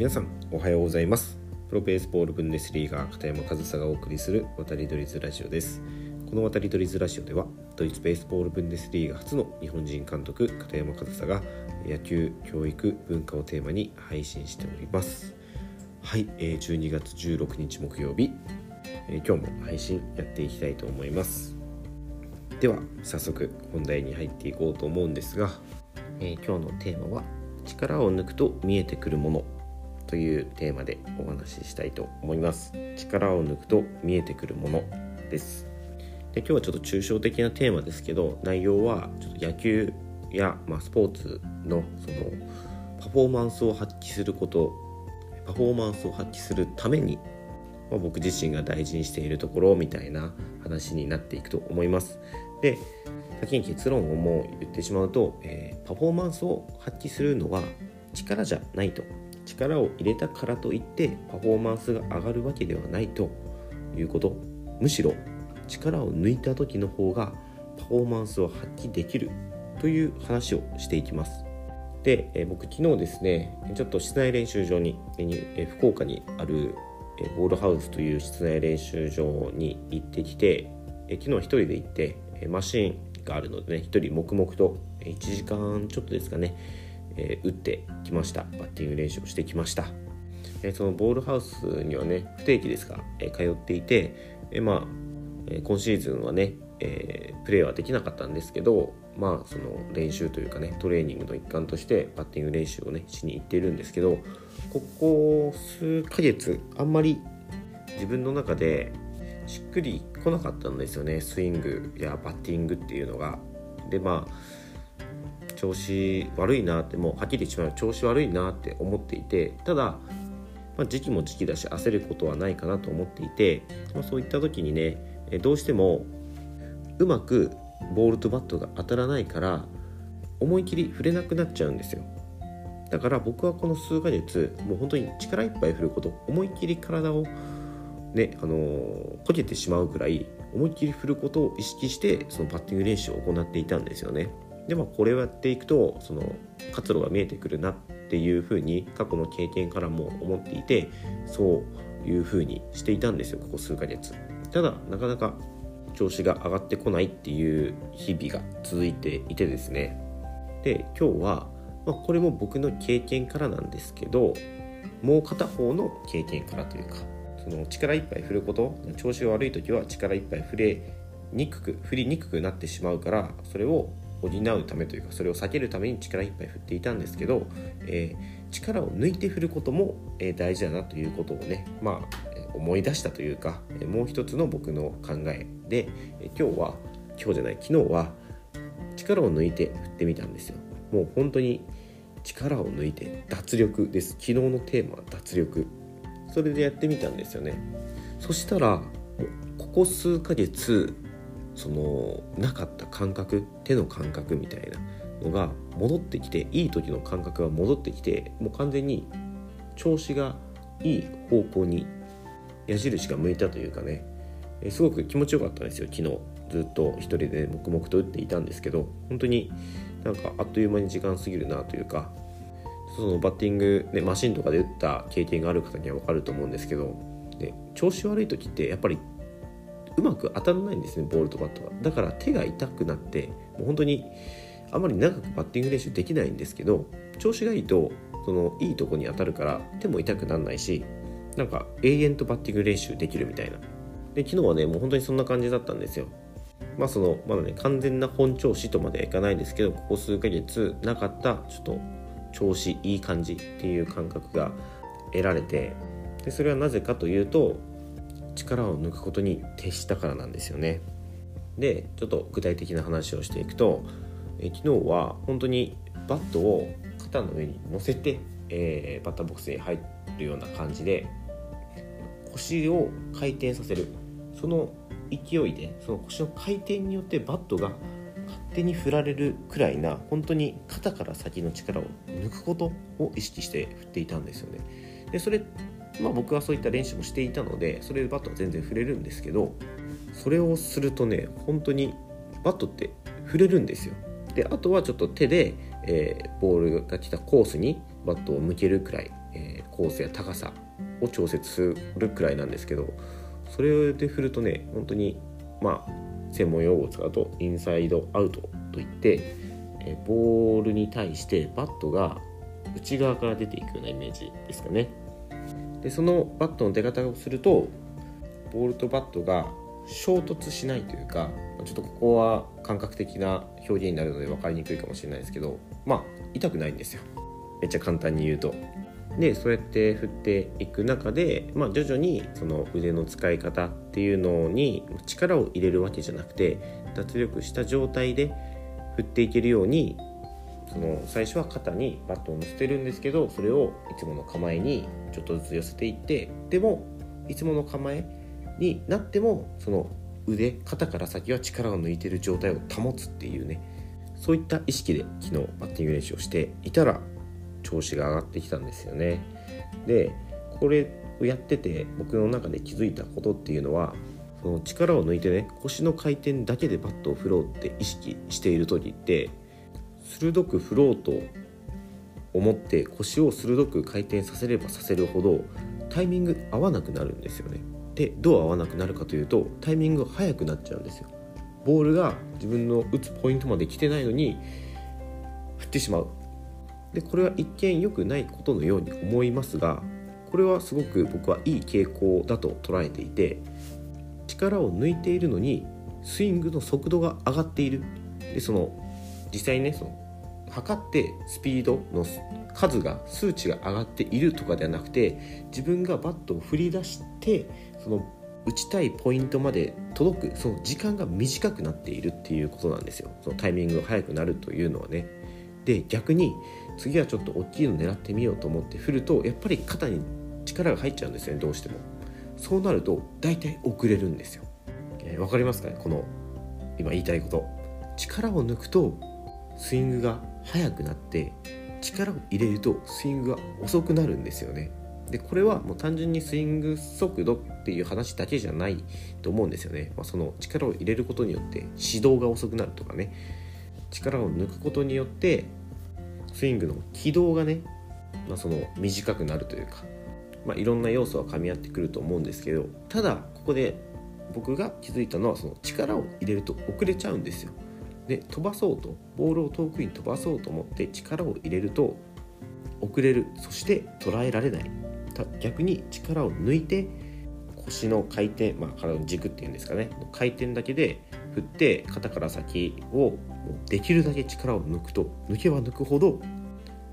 皆さんおはようございます。プロベースボールブンデスリーガー片山和沙がお送りする渡り鳥ズラジオです。この渡り鳥ズラジオではドイツベースボールブンデスリーガ初の日本人監督片山和沙が野球教育文化をテーマに配信しております。はい、えー、12月16日木曜日、え、今日も配信やっていきたいと思います。では早速本題に入っていこうと思うんですが、えー、今日のテーマは力を抜くと見えてくるもの。というテーマでお話ししたいと思います。力を抜くと見えてくるものです。で今日はちょっと抽象的なテーマですけど内容はちょっと野球や、まあ、スポーツのそのパフォーマンスを発揮することパフォーマンスを発揮するために、まあ、僕自身が大事にしているところみたいな話になっていくと思います。で先に結論をもう言ってしまうと、えー、パフォーマンスを発揮するのは力じゃないと。力を入れたからといってパフォーマンスが上がるわけではないと。いうこと。むしろ力を抜いた時の方がパフォーマンスを発揮できる。という話をしていきます。で、え、僕昨日ですねちょっと室内練習場に、え、福岡にある、ボールハウスという室内練習場に行ってきて、え、昨日一人で行って、えマシンがあるのでね一人黙々と1時間ちょっとですかね、えー、打ってきました。バッティング練習をしてきました、えー、そのボールハウスにはね不定期ですが、えー、通っていて、え、まあ、え、今シーズンはね、え、プレーはできなかったんですけどまあその練習というかねトレーニングの一環としてバッティング練習をねしに行っているんですけどここ数ヶ月あんまり自分の中でしっくりこなかったんですよね。スイングやバッティングっていうのが。でまあ調子悪いなってもうはっきり言ってしまう調子悪いなって思っていてただ、まあ、時期も時期だし焦ることはないかなと思っていて、まあ、そういった時にねどうしてもうまくボールとバットが当たらないから思い切り触れなくなっちゃうんですよだから僕はこの数ヶ月もう本当に力いっぱい振ること思い切り体をねあのー、こけてしまうくらい思いっきり振ることを意識してそのパッティング練習を行っていたんですよね。でまあこれをやっていくとその活路が見えてくるなっていうふうに過去の経験からも思っていてそういうふうにしていたんですよここ数ヶ月。ただなかなか調子が上がってこないっていう日々が続いていてですねで今日は、まあ、これも僕の経験からなんですけどもう片方の経験からというかその力いっぱい振ること調子が悪い時は力いっぱい振れにくく振りにくくなってしまうからそれを補うためというかそれを避けるために力いっぱい振っていたんですけど、えー、力を抜いて振ることも、えー、大事だなということをねまあ思い出したというかもう一つの僕の考えで今日は今日じゃない昨日は力を抜いて振ってみたんですよ。もう本当に力を抜いて脱力です。昨日のテーマは脱力。それでやってみたんですよね。そしたらここ数ヶ月そのなかった感覚手の感覚みたいなのが戻ってきていい時の感覚が戻ってきてもう完全に調子がいい方向に矢印が向いたというかね。すごく気持ちよかったんですよ昨日ずっと一人で黙々と打っていたんですけど。本当になんかあっという間に時間過ぎるなというか。そのバッティング、ね、マシンとかで打った経験がある方には分かると思うんですけど、調子悪い時ってやっぱりうまく当たらないんですねボールとバットがだから手が痛くなってもう本当にあまり長くバッティング練習できないんですけど調子がいいとそのいいとこに当たるから手も痛くならないしなんか永遠とバッティング練習できるみたいな。で昨日はねもう本当にそんな感じだったんですよ。まあそのまだね完全な本調子とまではいかないんですけどここ数ヶ月なかったちょっと調子いい感じっていう感覚が得られてでそれはなぜかというと力を抜くことに徹したからなんですよね。でちょっと具体的な話をしていくとえ昨日は本当にバットを肩の上に乗せて、えー、バッターボックスに入るような感じで腰を回転させるその勢いでその腰の回転によってバットが勝手に振られるくらいな本当に肩から先の力を抜くことを意識して振っていたんですよね。でそれまあ僕はそういった練習もしていたのでそれでバットは全然振れるんですけどそれをするとね本当にバットって振れるんですよ。であとはちょっと手で、えー、ボールが来たコースにバットを向けるくらい、えー、コースや高さを調節するくらいなんですけどそれで振るとね本当にまあ専門用語を使うとインサイドアウトといってえボールに対してバットが内側から出ていくようなイメージですかねでそのバットの出方をするとボールとバットが衝突しないというかちょっとここは感覚的な表現になるので分かりにくいかもしれないですけどまあ痛くないんですよ。めっちゃ簡単に言うと。でそうやって振っていく中で、まあ、徐々にその腕の使い方っていうのに力を入れるわけじゃなくて脱力した状態で振っていけるようにその最初は肩にバットを乗せてるんですけどそれをいつもの構えにちょっとずつ寄せていってでもいつもの構えになってもその腕肩から先は力を抜いてる状態を保つっていうねそういった意識で昨日バッティング練習をしていたら調子が上がってきたんですよね。でこれをやってて僕の中で気づいたことっていうのはその力を抜いてね腰の回転だけでバットを振ろうって意識している時って鋭く振ろうと思って腰を鋭く回転させればさせるほどタイミング合わなくなるんですよね。でどう合わなくなるかというとタイミングが速くなっちゃうんですよ。ボールが自分の打つポイントまで来てないのに振ってしまうでこれは一見良くないことのように思いますがこれはすごく僕はいい傾向だと捉えていて力を抜いているのにスイングの速度が上がっているでその実際ねその測ってスピードの数が数値が上がっているとかではなくて自分がバットを振り出してその打ちたいポイントまで届くその時間が短くなっているっていうことなんですよ。そのタイミングが速くなるというのはね。で逆に次はちょっと大きいの狙ってみようと思って振るとやっぱり肩に力が入っちゃうんですよねどうしても。そうなると大体遅れるんですよ。わ、えー、かりますかねこの今言いたいこと。力を抜くとスイングが速くなって力を入れるとスイングが遅くなるんですよね。でこれはもう単純にスイング速度っていう話だけじゃないと思うんですよね、まあ、その力を入れることによって始動が遅くなるとかね。力を抜くことによってスイングの軌道がね、まあ、その短くなるというか、まあ、いろんな要素は噛み合ってくると思うんですけどただここで僕が気づいたのはその力を入れると遅れちゃうんですよ。で飛ばそうとボールを遠くに飛ばそうと思って力を入れると遅れる。そして捉えられない。逆に力を抜いて腰の回転、まあ、体の軸っていうんですかね。回転だけで振って肩から先をできるだけ力を抜くと抜けば抜くほど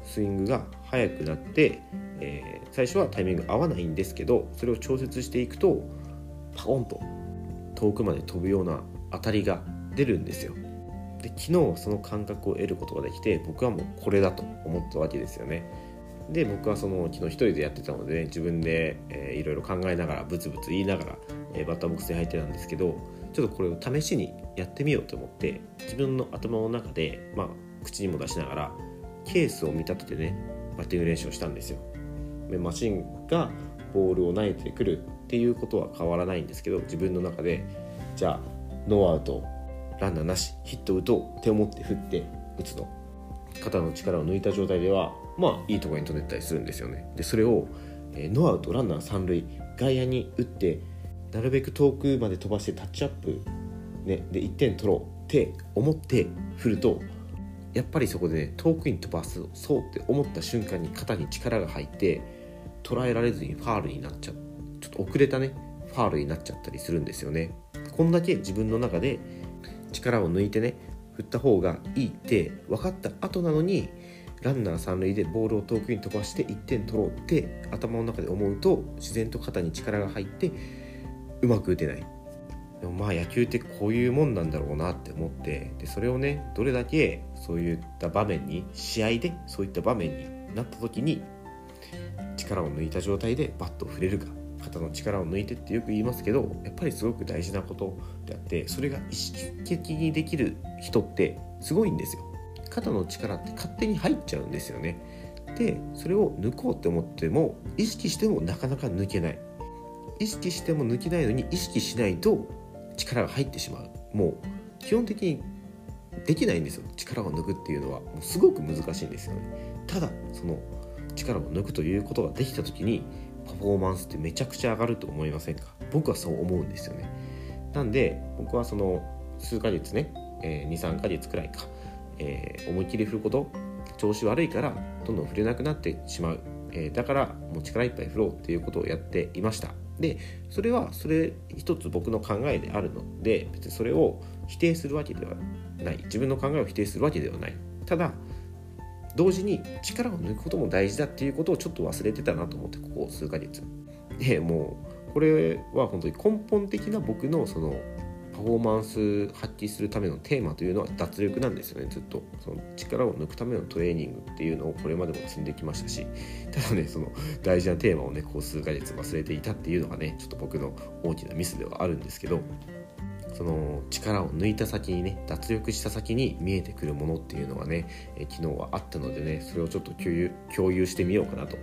スイングが速くなって、えー、最初はタイミング合わないんですけどそれを調節していくとパコンと遠くまで飛ぶような当たりが出るんですよ。で昨日その感覚を得ることができて僕はもうこれだと思ったわけですよね。で僕はその昨日一人でやってたので、ね、自分で、えー、いろいろ考えながらブツブツ言いながら、えー、バッターボックスに入ってたんですけどちょっとこれを試しにやってみようと思って自分の頭の中で、まあ、口にも出しながらケースを見立ててねバッティング練習をしたんですよ。でマシンがボールを投げてくるっていうことは変わらないんですけど自分の中でじゃあノーアウトランナーなしヒット打とうって思って振って打つの。肩の力を抜いた状態ではまあいいところに飛んでったりするんですよね。でそれを、えー、ノーアウトランナー三塁外野に打ってなるべく遠くまで飛ばしてタッチアップ、ね、で1点取ろうって思って振るとやっぱりそこで、ね、遠くに飛ばすそうって思った瞬間に肩に力が入って捉えられずにファールになっちゃう。ちょっと遅れたねファールになっちゃったりするんですよね。こんだけ自分の中で力を抜いてね振った方がいいって分かった後なのにランナー三塁でボールを遠くに飛ばして1点取ろうって頭の中で思うと自然と肩に力が入ってうまく打てない。でもまあ野球ってこういうもんなんだろうなって思ってでそれをねどれだけそういった場面に試合でそういった場面になった時に力を抜いた状態でバットを振れるか。肩の力を抜いてってよく言いますけどやっぱりすごく大事なことであってそれが意識的にできる人ってすごいんですよ。肩の力って勝手に入っちゃうんですよね。でそれを抜こうって思っても意識してもなかなか抜けない。意識しても抜けないのに意識しないと力が入ってしまう。もう基本的にできないんですよ。力を抜くっていうのは。もうすごく難しいんですよね。ただその力を抜くということができた時にパフォーマンスってめちゃくちゃ上がると思いませんか？僕はそう思うんですよね。なんで僕はその数ヶ月ね、えー、23ヶ月くらいか、えー、思いっきり振ること調子悪いからどんどん振れなくなってしまう、えー、だからもう力いっぱい振ろうっていうことをやっていました。でそれはそれ一つ僕の考えであるので別にそれを否定するわけではない。自分の考えを否定するわけではない。ただ同時に力を抜くことも大事だっていうことをちょっと忘れてたなと思ってここ数ヶ月。でもうこれは本当に根本的な僕のそのパフォーマンス発揮するためのテーマというのは脱力なんですよね。ずっと。その力を抜くためのトレーニングっていうのをこれまでも積んできましたし。ただねその大事なテーマをねこう数ヶ月忘れていたっていうのがねちょっと僕の大きなミスではあるんですけど。その力を抜いた先にね脱力した先に見えてくるものっていうのがね、え昨日はあったのでねそれをちょっと共有共有してみようかなと。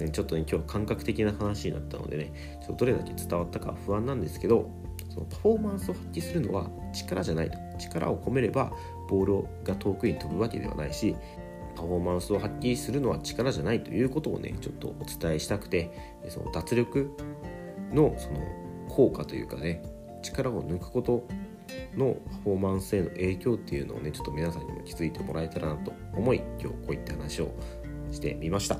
ねちょっとね今日感覚的な話になったのでねちょっとどれだけ伝わったか不安なんですけどそのパフォーマンスを発揮するのは力じゃないと。力を込めればボールが遠くに飛ぶわけではないしパフォーマンスを発揮するのは力じゃないということをねちょっとお伝えしたくてその脱力のその効果というかね力を抜くことのパフォーマンスへの影響っていうのをねちょっと皆さんにも気づいてもらえたらなと思い今日こういった話をしてみました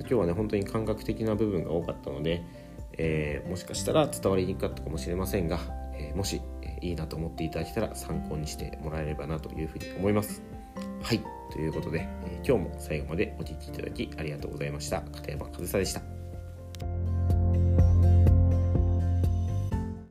今日はね本当に感覚的な部分が多かったのでえー、もしかしたら伝わりにくかったかもしれませんが、えー、もし、え、いいなと思っていただけたら参考にしてもらえればなというふうに思います。はい、ということで、え今日も最後までお聴きいただきありがとうございました。片山和沙でした。